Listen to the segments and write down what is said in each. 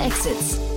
Exits.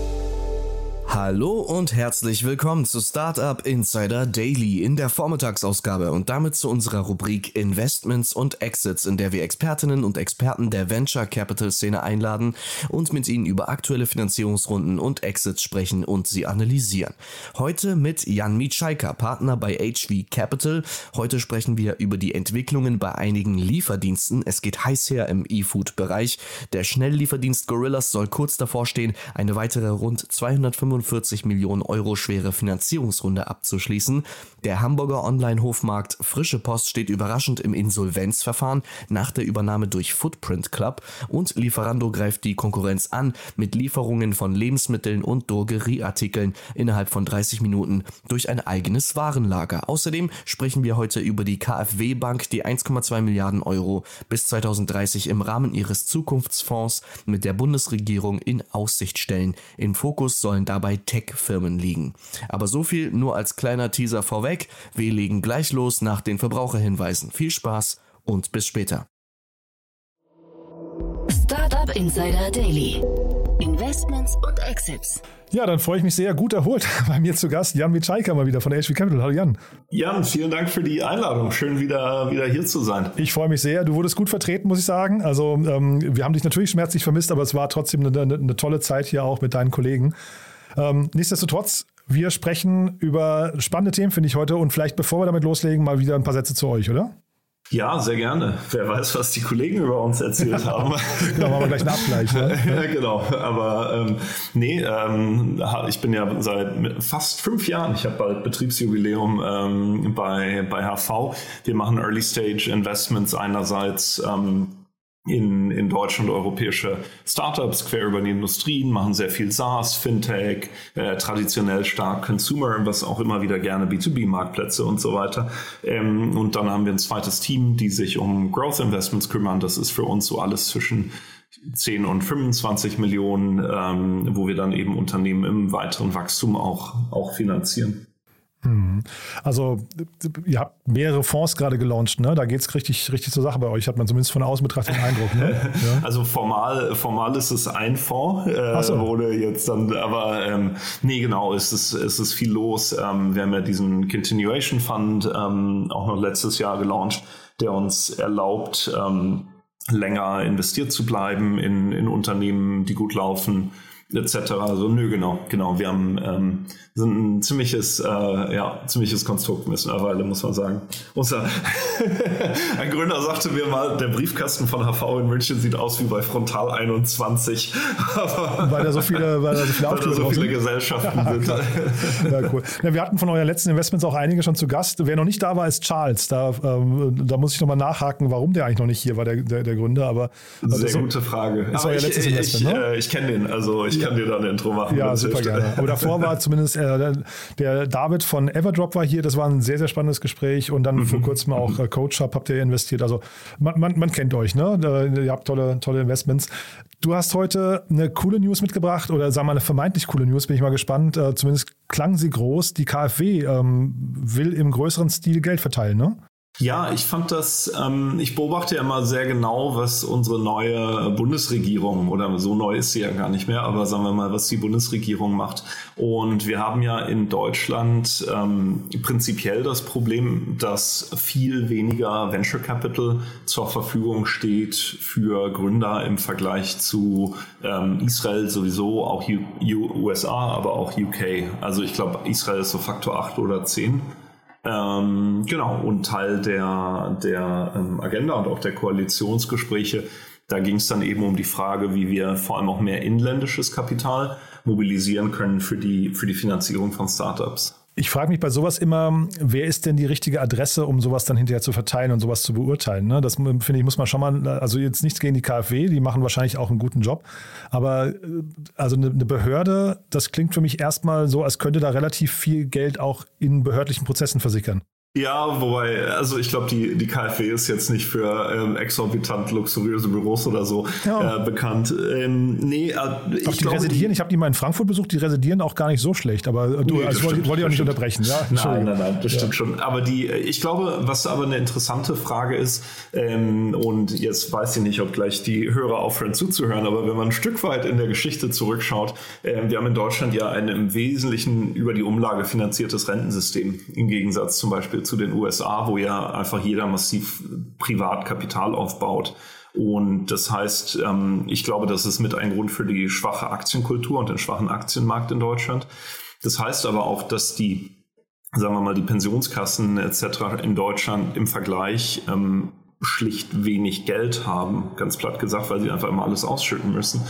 Hallo und herzlich willkommen zu Startup Insider Daily in der Vormittagsausgabe und damit zu unserer Rubrik Investments und Exits, in der wir Expertinnen und Experten der Venture Capital Szene einladen und mit ihnen über aktuelle Finanzierungsrunden und Exits sprechen und sie analysieren. Heute mit Jan Mitschaika, Partner bei HV Capital. Heute sprechen wir über die Entwicklungen bei einigen Lieferdiensten. Es geht heiß her im E-Food-Bereich. Der Schnelllieferdienst Gorillas soll kurz davor stehen, eine weitere rund 245 45 Millionen Euro schwere Finanzierungsrunde abzuschließen. Der Hamburger Online-Hofmarkt Frische Post steht überraschend im Insolvenzverfahren nach der Übernahme durch Footprint Club und Lieferando greift die Konkurrenz an mit Lieferungen von Lebensmitteln und Drogerieartikeln innerhalb von 30 Minuten durch ein eigenes Warenlager. Außerdem sprechen wir heute über die KfW Bank, die 1,2 Milliarden Euro bis 2030 im Rahmen ihres Zukunftsfonds mit der Bundesregierung in Aussicht stellen. Im Fokus sollen dabei bei Tech-Firmen liegen. Aber so viel nur als kleiner Teaser vorweg. Wir legen gleich los nach den Verbraucherhinweisen. Viel Spaß und bis später. Startup Insider Daily. Investments und Exits. Ja, dann freue ich mich sehr. Gut erholt bei mir zu Gast Jan Mitschaiker mal wieder von HV Capital. Hallo Jan. Jan, vielen Dank für die Einladung. Schön wieder, wieder hier zu sein. Ich freue mich sehr. Du wurdest gut vertreten, muss ich sagen. Also ähm, wir haben dich natürlich schmerzlich vermisst, aber es war trotzdem eine, eine, eine tolle Zeit hier auch mit deinen Kollegen. Ähm, nichtsdestotrotz, wir sprechen über spannende Themen, finde ich heute. Und vielleicht, bevor wir damit loslegen, mal wieder ein paar Sätze zu euch, oder? Ja, sehr gerne. Wer weiß, was die Kollegen über uns erzählt haben. genau, machen wir gleich einen Abgleich. Ne? ja, genau. Aber ähm, nee, ähm, ich bin ja seit fast fünf Jahren, ich habe bald Betriebsjubiläum ähm, bei, bei HV. Wir machen Early Stage Investments einerseits. Ähm, in, in deutsche und europäische Startups quer über die Industrien, machen sehr viel SaaS, Fintech, äh, traditionell stark Consumer, was auch immer wieder gerne B2B-Marktplätze und so weiter. Ähm, und dann haben wir ein zweites Team, die sich um Growth Investments kümmern. Das ist für uns so alles zwischen 10 und 25 Millionen, ähm, wo wir dann eben Unternehmen im weiteren Wachstum auch, auch finanzieren. Mhm. Also, ihr habt mehrere Fonds gerade gelauncht, ne? Da geht es richtig, richtig zur Sache bei euch, hat man zumindest von außen betrachtet den Eindruck. Ne? Ja. Also formal, formal ist es ein Fonds, äh, so. wurde jetzt dann, aber ähm, nee, genau, es ist, es ist viel los. Ähm, wir haben ja diesen Continuation Fund ähm, auch noch letztes Jahr gelauncht, der uns erlaubt, ähm, länger investiert zu bleiben in, in Unternehmen, die gut laufen etc. Also nö, genau, genau. Wir haben ähm, sind ein ziemliches, äh, ja, ziemliches Konstrukt mittlerweile, muss man sagen. Unser ein Gründer sagte mir mal, der Briefkasten von HV in München sieht aus wie bei Frontal 21. weil da so viele, weil da so viele, weil da so viele Gesellschaften sind. ja, cool. Ja, wir hatten von euren letzten Investments auch einige schon zu Gast. Wer noch nicht da war, ist Charles. Da, ähm, da muss ich nochmal nachhaken, warum der eigentlich noch nicht hier war, der, der, der Gründer. Aber sehr so, gute Frage. Letztes ich, Investment, ich, ne? äh, ich kenne den, also ich kann dir da ein Intro machen. Ja, super gerne. Aber davor war zumindest äh, der David von Everdrop war hier. Das war ein sehr, sehr spannendes Gespräch. Und dann mhm. vor kurzem auch äh, Coach Hub habt ihr investiert. Also man, man, man kennt euch, ne? Ihr habt tolle, tolle Investments. Du hast heute eine coole News mitgebracht oder sagen wir eine vermeintlich coole News, bin ich mal gespannt. Äh, zumindest klang sie groß. Die KfW ähm, will im größeren Stil Geld verteilen, ne? Ja, ich fand das, ähm, ich beobachte ja immer sehr genau, was unsere neue Bundesregierung, oder so neu ist sie ja gar nicht mehr, aber sagen wir mal, was die Bundesregierung macht. Und wir haben ja in Deutschland ähm, prinzipiell das Problem, dass viel weniger Venture Capital zur Verfügung steht für Gründer im Vergleich zu ähm, Israel sowieso, auch U USA, aber auch UK. Also ich glaube, Israel ist so Faktor 8 oder 10. Ähm, genau, und Teil der, der ähm, Agenda und auch der Koalitionsgespräche, da ging es dann eben um die Frage, wie wir vor allem auch mehr inländisches Kapital mobilisieren können für die, für die Finanzierung von Startups. Ich frage mich bei sowas immer, wer ist denn die richtige Adresse, um sowas dann hinterher zu verteilen und sowas zu beurteilen? Ne? Das finde ich, muss man schon mal, also jetzt nichts gegen die KfW, die machen wahrscheinlich auch einen guten Job. Aber äh, also eine, eine Behörde, das klingt für mich erstmal so, als könnte da relativ viel Geld auch in behördlichen Prozessen versickern. Ja, wobei, also ich glaube, die, die KfW ist jetzt nicht für ähm, exorbitant luxuriöse Büros oder so ja. äh, bekannt. Ähm, nee, äh, ich die glaube, residieren, ich habe die mal in Frankfurt besucht, die residieren auch gar nicht so schlecht, aber du, nee, also wollte wollt ich auch nicht unterbrechen. Ja? Nein, nein, nein, das ja. stimmt schon. Aber die, ich glaube, was aber eine interessante Frage ist, ähm, und jetzt weiß ich nicht, ob gleich die Hörer aufhören zuzuhören, aber wenn man ein Stück weit in der Geschichte zurückschaut, äh, wir haben in Deutschland ja ein im Wesentlichen über die Umlage finanziertes Rentensystem, im Gegensatz zum Beispiel zu den USA, wo ja einfach jeder massiv Privatkapital aufbaut. Und das heißt, ähm, ich glaube, das ist mit ein Grund für die schwache Aktienkultur und den schwachen Aktienmarkt in Deutschland. Das heißt aber auch, dass die, sagen wir mal, die Pensionskassen etc. in Deutschland im Vergleich ähm, schlicht wenig Geld haben, ganz platt gesagt, weil sie einfach immer alles ausschütten müssen.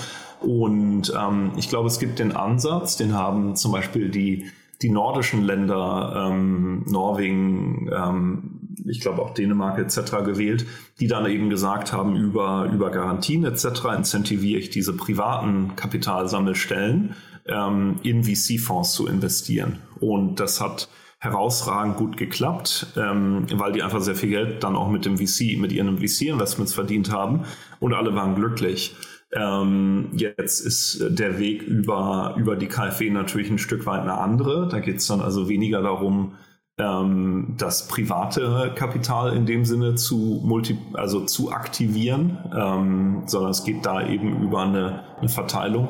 Und ähm, ich glaube, es gibt den Ansatz, den haben zum Beispiel die die nordischen Länder, ähm, Norwegen, ähm, ich glaube auch Dänemark etc. gewählt, die dann eben gesagt haben, über, über Garantien etc. incentiviere ich diese privaten Kapitalsammelstellen ähm, in VC-Fonds zu investieren. Und das hat herausragend gut geklappt, ähm, weil die einfach sehr viel Geld dann auch mit dem VC, mit ihren VC-Investments verdient haben und alle waren glücklich. Ähm, jetzt ist der Weg über, über die KfW natürlich ein Stück weit eine andere. Da geht es dann also weniger darum, ähm, das private Kapital in dem Sinne zu multi, also zu aktivieren, ähm, sondern es geht da eben über eine, eine, Verteilung.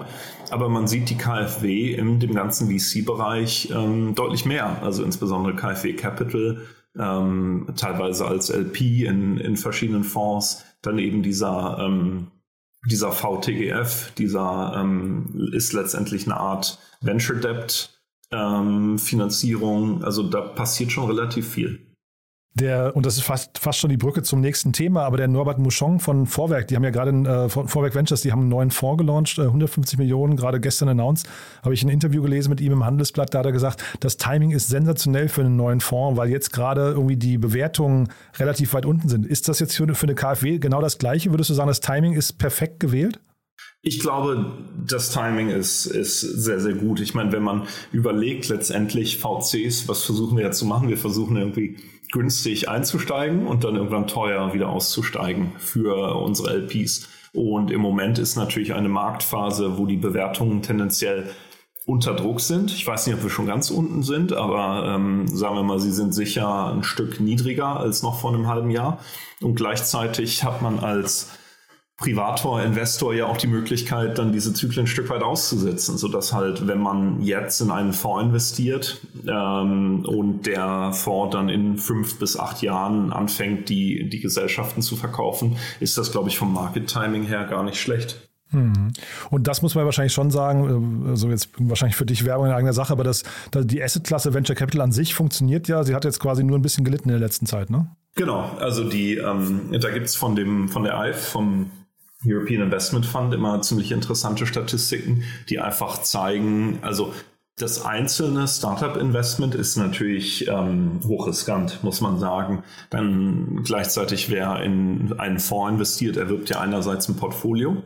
Aber man sieht die KfW in dem ganzen VC-Bereich ähm, deutlich mehr, also insbesondere KfW Capital, ähm, teilweise als LP in, in verschiedenen Fonds, dann eben dieser ähm, dieser VTGF, dieser ähm, ist letztendlich eine Art Venture Debt ähm, Finanzierung. Also da passiert schon relativ viel. Der, und das ist fast, fast schon die Brücke zum nächsten Thema, aber der Norbert Mouchon von Vorwerk, die haben ja gerade äh, Vorwerk Ventures, die haben einen neuen Fonds gelauncht, äh, 150 Millionen, gerade gestern announced, habe ich ein Interview gelesen mit ihm im Handelsblatt, da hat er gesagt, das Timing ist sensationell für einen neuen Fonds, weil jetzt gerade irgendwie die Bewertungen relativ weit unten sind. Ist das jetzt für, für eine KfW genau das Gleiche? Würdest du sagen, das Timing ist perfekt gewählt? Ich glaube, das Timing ist, ist sehr, sehr gut. Ich meine, wenn man überlegt, letztendlich VCs, was versuchen wir ja zu machen? Wir versuchen irgendwie günstig einzusteigen und dann irgendwann teuer wieder auszusteigen für unsere LPs. Und im Moment ist natürlich eine Marktphase, wo die Bewertungen tendenziell unter Druck sind. Ich weiß nicht, ob wir schon ganz unten sind, aber ähm, sagen wir mal, sie sind sicher ein Stück niedriger als noch vor einem halben Jahr. Und gleichzeitig hat man als Privator, Investor ja auch die Möglichkeit, dann diese Zyklen ein Stück weit auszusetzen, sodass halt, wenn man jetzt in einen Fonds investiert ähm, und der Fonds dann in fünf bis acht Jahren anfängt, die, die Gesellschaften zu verkaufen, ist das, glaube ich, vom Market Timing her gar nicht schlecht. Mhm. Und das muss man wahrscheinlich schon sagen, also jetzt wahrscheinlich für dich Werbung in eigener Sache, aber das, die Asset-Klasse Venture Capital an sich funktioniert ja. Sie hat jetzt quasi nur ein bisschen gelitten in der letzten Zeit, ne? Genau, also die, ähm, da gibt es von dem, von der EIF, vom European Investment Fund immer ziemlich interessante Statistiken, die einfach zeigen, also das einzelne Startup-Investment ist natürlich ähm, hochriskant, muss man sagen. Dann gleichzeitig, wer in einen Fonds investiert, erwirbt ja einerseits ein Portfolio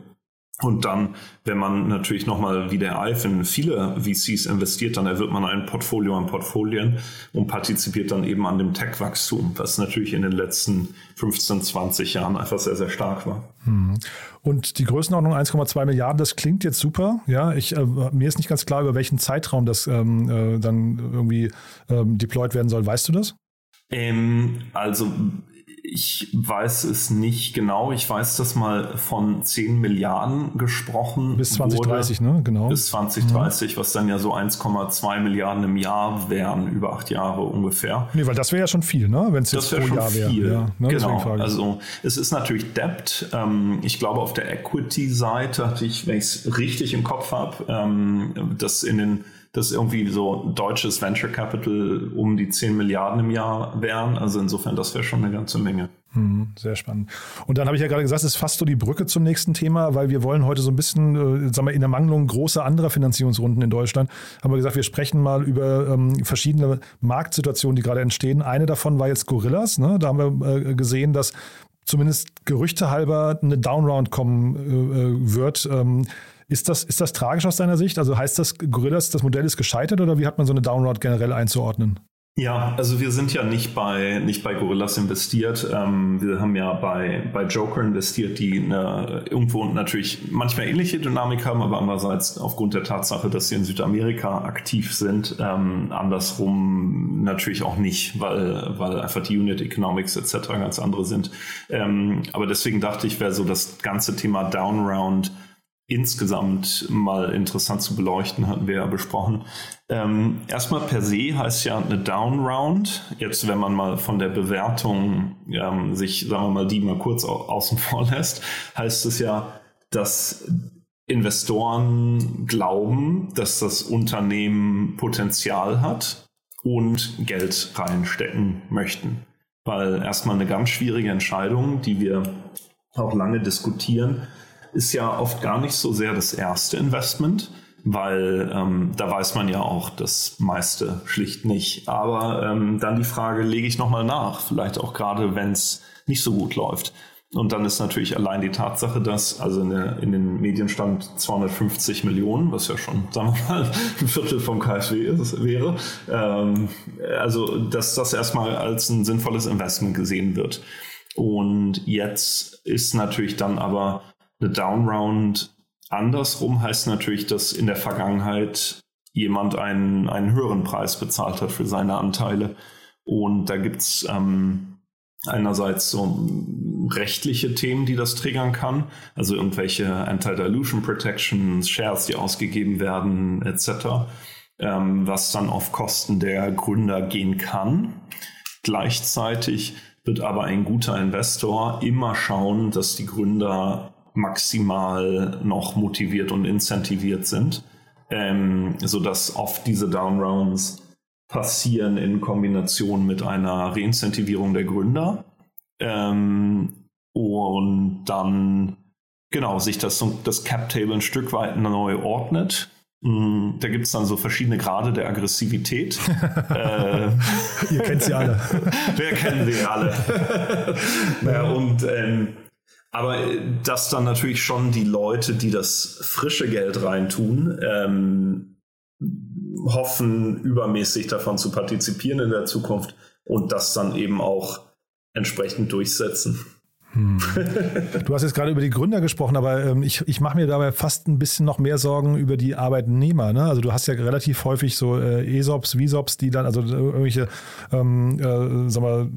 und dann, wenn man natürlich nochmal wie der IF in viele VCs investiert, dann erwirbt man ein Portfolio an Portfolien und partizipiert dann eben an dem Tech-Wachstum, was natürlich in den letzten 15, 20 Jahren einfach sehr, sehr stark war. Hm. Und die Größenordnung 1,2 Milliarden, das klingt jetzt super. Ja, ich, äh, mir ist nicht ganz klar, über welchen Zeitraum das ähm, äh, dann irgendwie ähm, deployed werden soll. Weißt du das? Ähm, also ich weiß es nicht genau. Ich weiß, dass mal von 10 Milliarden gesprochen Bis 2030, wurde. ne? Genau. Bis 2030, mhm. was dann ja so 1,2 Milliarden im Jahr wären, über acht Jahre ungefähr. Nee, weil das wäre ja schon viel, ne? Wenn es jetzt pro Jahr wäre. Ja, ne? Genau. Also es ist natürlich Debt. Ähm, ich glaube, auf der Equity-Seite hatte ich, wenn ich es richtig im Kopf habe, ähm, das in den dass irgendwie so deutsches Venture Capital um die 10 Milliarden im Jahr wären. Also insofern, das wäre schon eine ganze Menge. Hm, sehr spannend. Und dann habe ich ja gerade gesagt, es ist fast so die Brücke zum nächsten Thema, weil wir wollen heute so ein bisschen, äh, sagen wir, in der Mangelung großer anderer Finanzierungsrunden in Deutschland, haben wir gesagt, wir sprechen mal über ähm, verschiedene Marktsituationen, die gerade entstehen. Eine davon war jetzt Gorillas. Ne? Da haben wir äh, gesehen, dass zumindest Gerüchte halber eine Downround kommen äh, äh wird. Ähm, ist das, ist das tragisch aus deiner Sicht? Also heißt das, Gorillas, das Modell ist gescheitert oder wie hat man so eine Downroad generell einzuordnen? Ja, also wir sind ja nicht bei, nicht bei Gorillas investiert. Ähm, wir haben ja bei, bei Joker investiert, die eine, irgendwo natürlich manchmal ähnliche Dynamik haben, aber andererseits aufgrund der Tatsache, dass sie in Südamerika aktiv sind, ähm, andersrum natürlich auch nicht, weil, weil einfach die Unit Economics etc. ganz andere sind. Ähm, aber deswegen dachte ich, wäre so das ganze Thema Downround insgesamt mal interessant zu beleuchten, hatten wir ja besprochen. Ähm, erstmal per se heißt ja eine Down Round. Jetzt, wenn man mal von der Bewertung ähm, sich, sagen wir mal, die mal kurz au außen vor lässt, heißt es ja, dass Investoren glauben, dass das Unternehmen Potenzial hat und Geld reinstecken möchten. Weil erstmal eine ganz schwierige Entscheidung, die wir auch lange diskutieren, ist ja oft gar nicht so sehr das erste Investment, weil ähm, da weiß man ja auch das meiste schlicht nicht. Aber ähm, dann die Frage, lege ich nochmal nach, vielleicht auch gerade, wenn es nicht so gut läuft. Und dann ist natürlich allein die Tatsache, dass also in, der, in, den Medien stand 250 Millionen, was ja schon, sagen wir mal, ein Viertel vom KfW ist, wäre. Ähm, also, dass das erstmal als ein sinnvolles Investment gesehen wird. Und jetzt ist natürlich dann aber eine Downround andersrum heißt natürlich, dass in der Vergangenheit jemand einen, einen höheren Preis bezahlt hat für seine Anteile. Und da gibt es ähm, einerseits so rechtliche Themen, die das triggern kann, also irgendwelche Anti-Dilution Protections, Shares, die ausgegeben werden, etc., ähm, was dann auf Kosten der Gründer gehen kann. Gleichzeitig wird aber ein guter Investor immer schauen, dass die Gründer maximal noch motiviert und incentiviert sind, ähm, sodass oft diese Downrounds passieren in Kombination mit einer Reincentivierung der Gründer ähm, und dann genau sich das, das Cap-Table ein Stück weit neu ordnet. Mm, da gibt es dann so verschiedene Grade der Aggressivität. äh, Ihr kennt sie alle. Wer kennen sie alle? naja, und ähm, aber äh, dass dann natürlich schon die Leute, die das frische Geld reintun, ähm, hoffen, übermäßig davon zu partizipieren in der Zukunft und das dann eben auch entsprechend durchsetzen. Hm. Du hast jetzt gerade über die Gründer gesprochen, aber ähm, ich, ich mache mir dabei fast ein bisschen noch mehr Sorgen über die Arbeitnehmer. Ne? Also du hast ja relativ häufig so äh, ESOPs, VSOPs, die dann, also äh, irgendwelche ähm, äh, mal,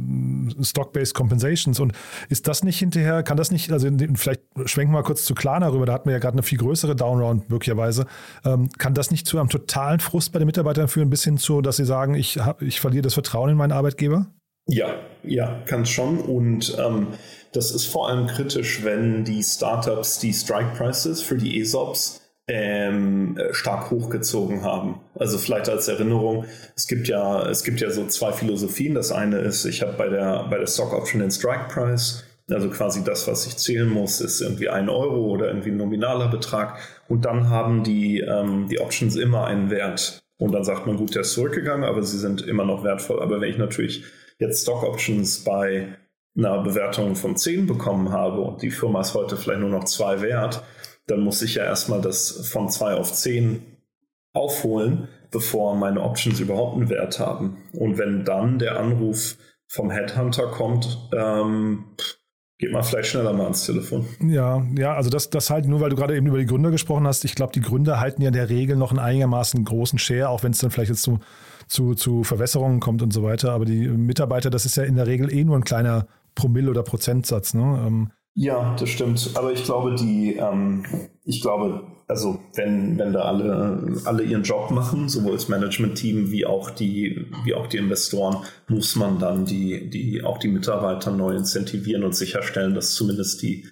Stock-Based Compensations. Und ist das nicht hinterher, kann das nicht, also vielleicht schwenken wir mal kurz zu Klarna rüber, da hatten wir ja gerade eine viel größere Downround möglicherweise. Ähm, kann das nicht zu einem totalen Frust bei den Mitarbeitern führen, bis hin zu, dass sie sagen, ich, hab, ich verliere das Vertrauen in meinen Arbeitgeber? Ja, ja, kann schon. Und ähm, das ist vor allem kritisch, wenn die Startups die Strike Prices für die ESOPs ähm, stark hochgezogen haben. Also vielleicht als Erinnerung, es gibt ja, es gibt ja so zwei Philosophien. Das eine ist, ich habe bei der, bei der Stock Option den Strike Price, also quasi das, was ich zählen muss, ist irgendwie ein Euro oder irgendwie ein nominaler Betrag. Und dann haben die, ähm, die Options immer einen Wert. Und dann sagt man, gut, der ist zurückgegangen, aber sie sind immer noch wertvoll. Aber wenn ich natürlich jetzt Stock Options bei einer Bewertung von 10 bekommen habe und die Firma ist heute vielleicht nur noch 2 wert, dann muss ich ja erstmal das von 2 auf 10 aufholen, bevor meine Options überhaupt einen Wert haben. Und wenn dann der Anruf vom Headhunter kommt, ähm, geht man vielleicht schneller mal ans Telefon. Ja, ja, also das, das halt nur, weil du gerade eben über die Gründer gesprochen hast. Ich glaube, die Gründer halten ja in der Regel noch einen einigermaßen großen Share, auch wenn es dann vielleicht jetzt zu, zu, zu Verwässerungen kommt und so weiter. Aber die Mitarbeiter, das ist ja in der Regel eh nur ein kleiner Promille oder Prozentsatz. Ne? Ähm, ja, das stimmt. Aber ich glaube, die, ähm, ich glaube, also wenn, wenn da alle, alle ihren Job machen, sowohl das Management-Team wie auch die, wie auch die Investoren, muss man dann die, die, auch die Mitarbeiter neu incentivieren und sicherstellen, dass zumindest die,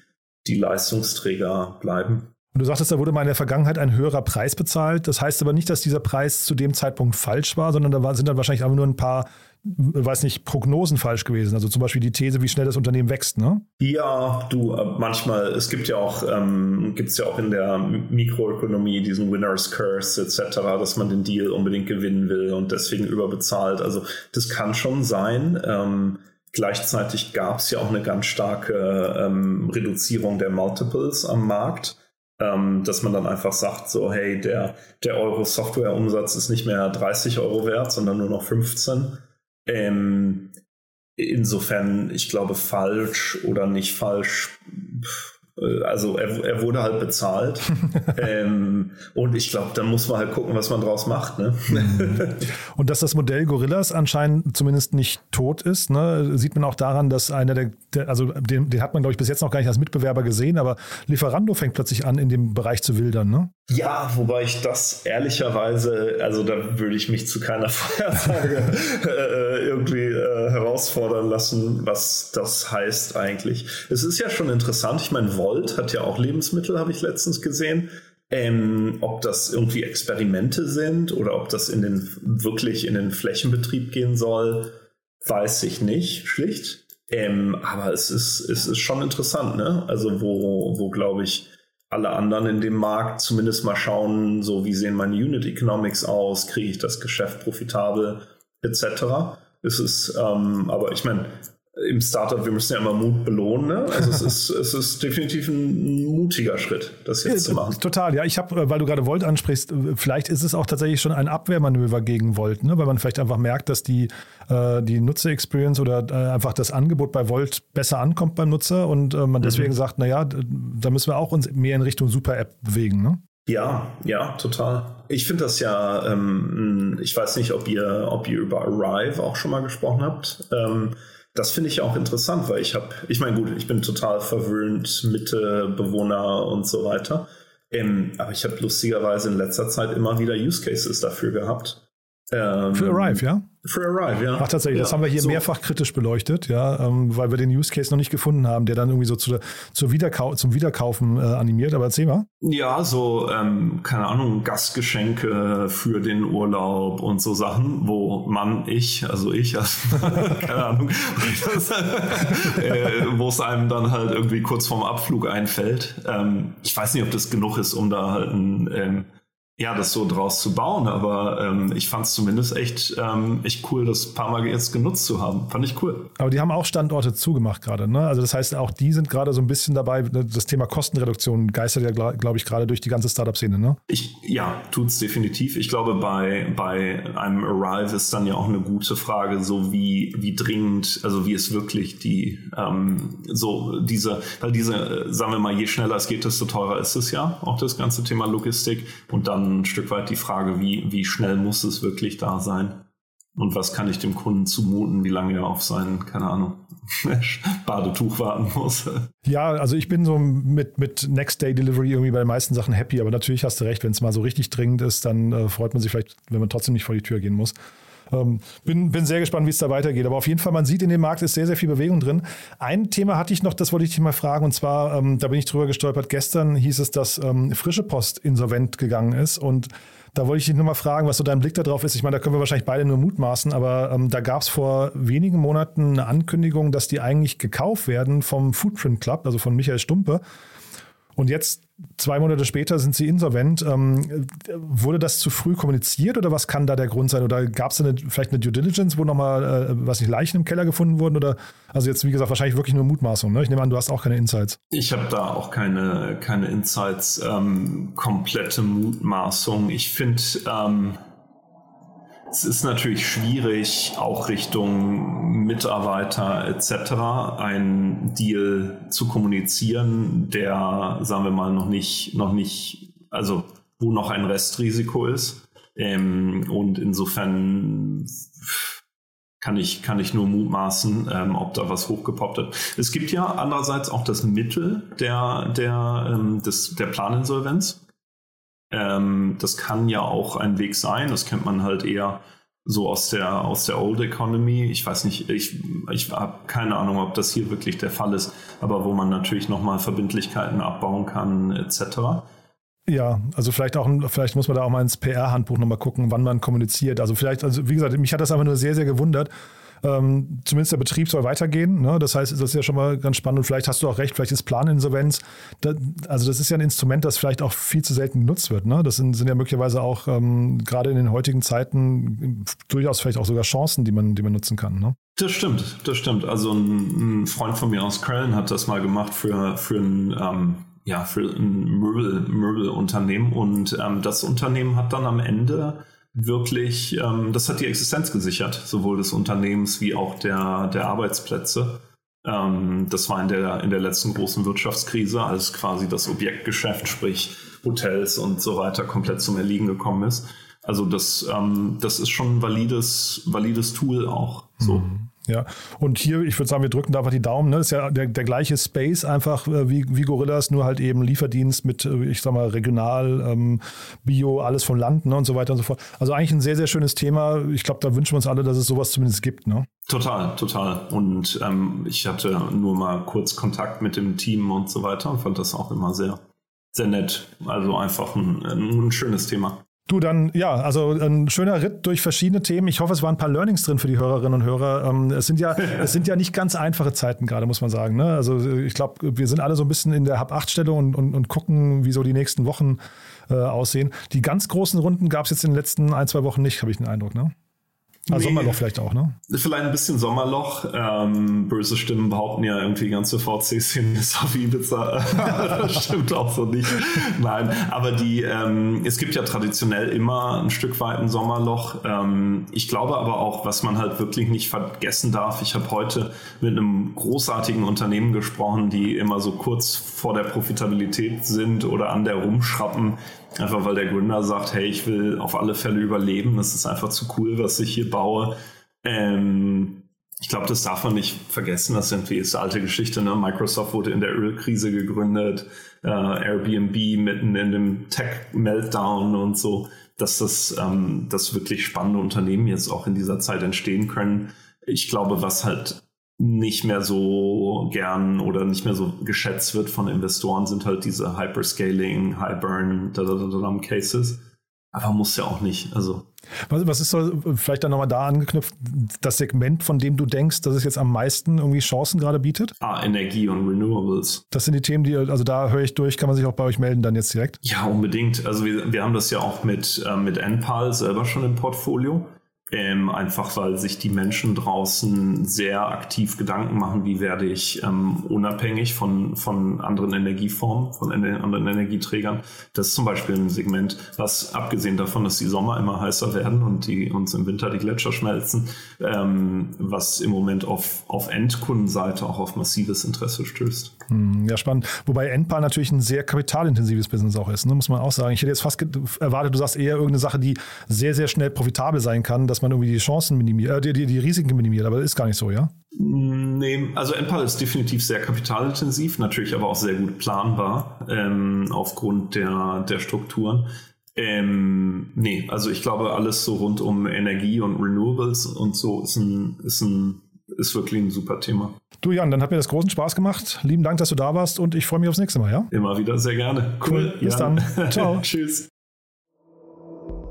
die Leistungsträger bleiben. Du sagtest, da wurde mal in der Vergangenheit ein höherer Preis bezahlt. Das heißt aber nicht, dass dieser Preis zu dem Zeitpunkt falsch war, sondern da sind dann wahrscheinlich einfach nur ein paar weiß nicht, Prognosen falsch gewesen. Also zum Beispiel die These, wie schnell das Unternehmen wächst, ne? Ja, du, manchmal, es gibt ja auch, ähm, gibt es ja auch in der Mikroökonomie diesen Winners Curse etc., dass man den Deal unbedingt gewinnen will und deswegen überbezahlt. Also das kann schon sein. Ähm, gleichzeitig gab es ja auch eine ganz starke ähm, Reduzierung der Multiples am Markt. Ähm, dass man dann einfach sagt, so, hey, der, der Euro-Software-Umsatz ist nicht mehr 30 Euro wert, sondern nur noch 15 Ähm, insofern, ich glaube, falsch oder nicht falsch. Äh, also er, er wurde halt bezahlt. ähm, und ich glaube, dann muss man halt gucken, was man draus macht. Ne? und dass das Modell Gorillas anscheinend zumindest nicht tot ist, ne, sieht man auch daran, dass einer der, der also den, den, hat man, glaube ich, bis jetzt noch gar nicht als Mitbewerber gesehen, aber Lieferando fängt plötzlich an, in dem Bereich zu wildern. Ne? Ja, wobei ich das ehrlicherweise, also da würde ich mich zu keiner Vorhersage äh, irgendwie äh, herausfordern lassen, was das heißt eigentlich. Es ist ja schon interessant, ich meine, Volt hat ja auch Lebensmittel, habe ich letztens gesehen. Ähm, ob das irgendwie Experimente sind oder ob das in den wirklich in den Flächenbetrieb gehen soll, weiß ich nicht, schlicht. Ähm, aber es ist, es ist schon interessant, ne? Also wo, wo glaube ich, alle anderen in dem Markt zumindest mal schauen, so wie sehen meine Unit Economics aus, kriege ich das Geschäft profitabel, etc. Es ist, ähm, aber ich meine, im Startup, wir müssen ja immer Mut belohnen. Ne? Also es ist, es ist definitiv ein mutiger Schritt, das jetzt ja, zu machen. Total, ja. Ich habe, äh, weil du gerade Volt ansprichst, äh, vielleicht ist es auch tatsächlich schon ein Abwehrmanöver gegen Volt, ne? weil man vielleicht einfach merkt, dass die, äh, die Nutzer-Experience oder äh, einfach das Angebot bei Volt besser ankommt beim Nutzer und äh, man deswegen mhm. sagt, naja, da müssen wir auch uns mehr in Richtung Super-App bewegen. Ne? Ja, ja, total. Ich finde das ja, ähm, ich weiß nicht, ob ihr, ob ihr über Arrive auch schon mal gesprochen habt. Ähm, das finde ich auch interessant, weil ich habe, ich meine, gut, ich bin total verwöhnt, Mitte, Bewohner und so weiter. Ähm, aber ich habe lustigerweise in letzter Zeit immer wieder Use Cases dafür gehabt. Ähm, Für Arrive, ja? Für Arrive, ja. Ach, tatsächlich, ja, das haben wir hier so. mehrfach kritisch beleuchtet, ja, ähm, weil wir den Use Case noch nicht gefunden haben, der dann irgendwie so zu, zu Wiederkau zum Wiederkaufen äh, animiert. Aber erzähl mal. Ja, so, ähm, keine Ahnung, Gastgeschenke für den Urlaub und so Sachen, wo man, ich, also ich, also, keine Ahnung, äh, wo es einem dann halt irgendwie kurz vorm Abflug einfällt. Ähm, ich weiß nicht, ob das genug ist, um da halt ein ähm, ja, das so draus zu bauen. Aber ähm, ich fand es zumindest echt, ähm, echt cool, das ein paar Mal jetzt genutzt zu haben. Fand ich cool. Aber die haben auch Standorte zugemacht gerade. Ne? Also das heißt, auch die sind gerade so ein bisschen dabei. Ne, das Thema Kostenreduktion geistert ja, glaube ich, gerade durch die ganze Startup-Szene. Ne? Ich, ja, tut's definitiv. Ich glaube, bei, bei einem Arrive ist dann ja auch eine gute Frage, so wie, wie dringend, also wie es wirklich die, ähm, so diese, weil diese, sagen wir mal, je schneller es geht, desto teurer ist es ja, auch das ganze Thema Logistik. Und dann ein Stück weit die Frage, wie, wie schnell muss es wirklich da sein? Und was kann ich dem Kunden zumuten, wie lange er auf sein, keine Ahnung, Badetuch warten muss? Ja, also ich bin so mit, mit Next Day Delivery irgendwie bei den meisten Sachen happy, aber natürlich hast du recht, wenn es mal so richtig dringend ist, dann äh, freut man sich vielleicht, wenn man trotzdem nicht vor die Tür gehen muss. Ähm, bin, bin sehr gespannt, wie es da weitergeht. Aber auf jeden Fall, man sieht in dem Markt ist sehr, sehr viel Bewegung drin. Ein Thema hatte ich noch, das wollte ich dich mal fragen, und zwar, ähm, da bin ich drüber gestolpert. Gestern hieß es, dass ähm, Frische Post insolvent gegangen ist und da wollte ich dich nur mal fragen, was so dein Blick darauf ist. Ich meine, da können wir wahrscheinlich beide nur mutmaßen, aber ähm, da gab es vor wenigen Monaten eine Ankündigung, dass die eigentlich gekauft werden vom Footprint Club, also von Michael Stumpe. Und jetzt, zwei Monate später, sind sie insolvent. Ähm, wurde das zu früh kommuniziert oder was kann da der Grund sein? Oder gab es vielleicht eine Due Diligence, wo nochmal, äh, was nicht, Leichen im Keller gefunden wurden? Oder also jetzt, wie gesagt, wahrscheinlich wirklich nur Mutmaßung. Ne? Ich nehme an, du hast auch keine Insights. Ich habe da auch keine, keine Insights. Ähm, komplette Mutmaßung. Ich finde, ähm, es ist natürlich schwierig, auch Richtung Mitarbeiter etc. einen Deal zu kommunizieren, der, sagen wir mal, noch nicht, noch nicht, also wo noch ein Restrisiko ist. Ähm, und insofern kann ich, kann ich nur mutmaßen, ähm, ob da was hochgepoppt hat. Es gibt ja andererseits auch das Mittel der, der, ähm, des, der Planinsolvenz. Ähm, das kann ja auch ein Weg sein. Das kennt man halt eher so aus der, aus der Old Economy. Ich weiß nicht, ich, ich habe keine Ahnung, ob das hier wirklich der Fall ist, aber wo man natürlich nochmal Verbindlichkeiten abbauen kann, etc. Ja, also vielleicht auch, vielleicht muss man da auch mal ins PR-Handbuch nochmal gucken, wann man kommuniziert. Also vielleicht, also wie gesagt, mich hat das einfach nur sehr, sehr gewundert, ähm, zumindest der Betrieb soll weitergehen. Ne? Das heißt, das ist ja schon mal ganz spannend. Und vielleicht hast du auch recht, vielleicht ist Planinsolvenz. Da, also das ist ja ein Instrument, das vielleicht auch viel zu selten genutzt wird. Ne? Das sind, sind ja möglicherweise auch ähm, gerade in den heutigen Zeiten durchaus vielleicht auch sogar Chancen, die man, die man nutzen kann. Ne? Das stimmt, das stimmt. Also ein, ein, Freund von mir aus Köln hat das mal gemacht für, für ein ähm ja, für ein Möbel, Möbelunternehmen und ähm, das Unternehmen hat dann am Ende wirklich, ähm, das hat die Existenz gesichert, sowohl des Unternehmens wie auch der, der Arbeitsplätze. Ähm, das war in der, in der letzten großen Wirtschaftskrise, als quasi das Objektgeschäft, sprich Hotels und so weiter, komplett zum Erliegen gekommen ist. Also das, ähm, das ist schon ein valides, valides Tool auch. So. Mhm. Ja, und hier, ich würde sagen, wir drücken da einfach die Daumen. Ne? Ist ja der, der gleiche Space einfach äh, wie, wie Gorillas, nur halt eben Lieferdienst mit, äh, ich sag mal, regional, ähm, Bio, alles vom Land ne? und so weiter und so fort. Also eigentlich ein sehr, sehr schönes Thema. Ich glaube, da wünschen wir uns alle, dass es sowas zumindest gibt. Ne? Total, total. Und ähm, ich hatte nur mal kurz Kontakt mit dem Team und so weiter und fand das auch immer sehr, sehr nett. Also einfach ein, ein schönes Thema. Du, dann, ja, also ein schöner Ritt durch verschiedene Themen. Ich hoffe, es waren ein paar Learnings drin für die Hörerinnen und Hörer. Ähm, es sind ja, es sind ja nicht ganz einfache Zeiten gerade, muss man sagen. Ne? Also ich glaube, wir sind alle so ein bisschen in der Hab-8-Stellung und, und, und gucken, wie so die nächsten Wochen äh, aussehen. Die ganz großen Runden gab es jetzt in den letzten ein, zwei Wochen nicht, habe ich den Eindruck, ne? Nee, Sommerloch vielleicht auch, ne? Vielleicht ein bisschen Sommerloch. Ähm, böse Stimmen behaupten ja irgendwie, die ganze VC-Szene ist auf Ibiza. das stimmt auch so nicht. Nein, aber die, ähm, es gibt ja traditionell immer ein Stück weit ein Sommerloch. Ähm, ich glaube aber auch, was man halt wirklich nicht vergessen darf, ich habe heute mit einem großartigen Unternehmen gesprochen, die immer so kurz vor der Profitabilität sind oder an der rumschrappen. Einfach weil der Gründer sagt, hey, ich will auf alle Fälle überleben. Das ist einfach zu cool, was ich hier baue. Ähm, ich glaube, das darf man nicht vergessen. Das ist irgendwie eine alte Geschichte. Ne? Microsoft wurde in der Ölkrise gegründet, äh, Airbnb mitten in dem Tech-Meltdown und so, dass das, ähm, dass wirklich spannende Unternehmen jetzt auch in dieser Zeit entstehen können. Ich glaube, was halt nicht mehr so gern oder nicht mehr so geschätzt wird von Investoren, sind halt diese Hyperscaling, High-Burn Cases. Aber muss ja auch nicht. Also. Was, was ist so, vielleicht dann nochmal da angeknüpft, das Segment, von dem du denkst, dass es jetzt am meisten irgendwie Chancen gerade bietet? Ah, Energie und Renewables. Das sind die Themen, die, also da höre ich durch, kann man sich auch bei euch melden dann jetzt direkt? Ja, unbedingt. Also wir, wir haben das ja auch mit, äh, mit NPAL selber schon im Portfolio. Ähm, einfach weil sich die Menschen draußen sehr aktiv Gedanken machen, wie werde ich ähm, unabhängig von, von anderen Energieformen, von anderen Energieträgern. Das ist zum Beispiel ein Segment, was abgesehen davon, dass die Sommer immer heißer werden und die uns im Winter die Gletscher schmelzen, ähm, was im Moment auf, auf Endkundenseite auch auf massives Interesse stößt. Hm, ja, spannend. Wobei Endpar natürlich ein sehr kapitalintensives Business auch ist, ne? muss man auch sagen. Ich hätte jetzt fast erwartet, du sagst eher irgendeine Sache, die sehr, sehr schnell profitabel sein kann, dass man irgendwie die Chancen minimiert, äh, die, die, die Risiken minimiert, aber das ist gar nicht so, ja? Nee, also Empal ist definitiv sehr kapitalintensiv, natürlich aber auch sehr gut planbar ähm, aufgrund der, der Strukturen. Ähm, nee, also ich glaube, alles so rund um Energie und Renewables und so ist ein, ist ein ist wirklich ein super Thema. Du Jan, dann hat mir das großen Spaß gemacht. Lieben Dank, dass du da warst und ich freue mich aufs nächste Mal, ja? Immer wieder, sehr gerne. Cool. Bis Jan. dann. Ciao. Tschüss.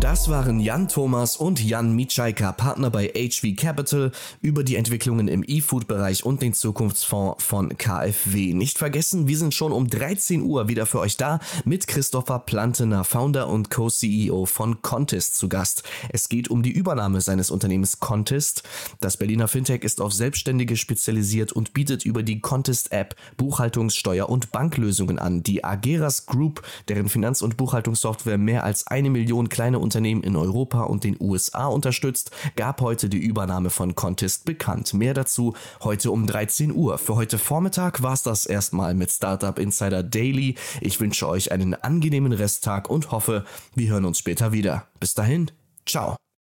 Das waren Jan Thomas und Jan Mitschaika, Partner bei HV Capital, über die Entwicklungen im E-Food-Bereich und den Zukunftsfonds von KfW. Nicht vergessen, wir sind schon um 13 Uhr wieder für euch da mit Christopher Plantener, Founder und Co-CEO von Contest zu Gast. Es geht um die Übernahme seines Unternehmens Contest. Das Berliner Fintech ist auf Selbstständige spezialisiert und bietet über die Contest-App Buchhaltungs-, Steuer- und Banklösungen an. Die Ageras Group, deren Finanz- und Buchhaltungssoftware mehr als eine Million kleine Unternehmen in Europa und den USA unterstützt, gab heute die Übernahme von Contest bekannt. Mehr dazu heute um 13 Uhr. Für heute Vormittag war es das erstmal mit Startup Insider Daily. Ich wünsche euch einen angenehmen Resttag und hoffe, wir hören uns später wieder. Bis dahin, ciao.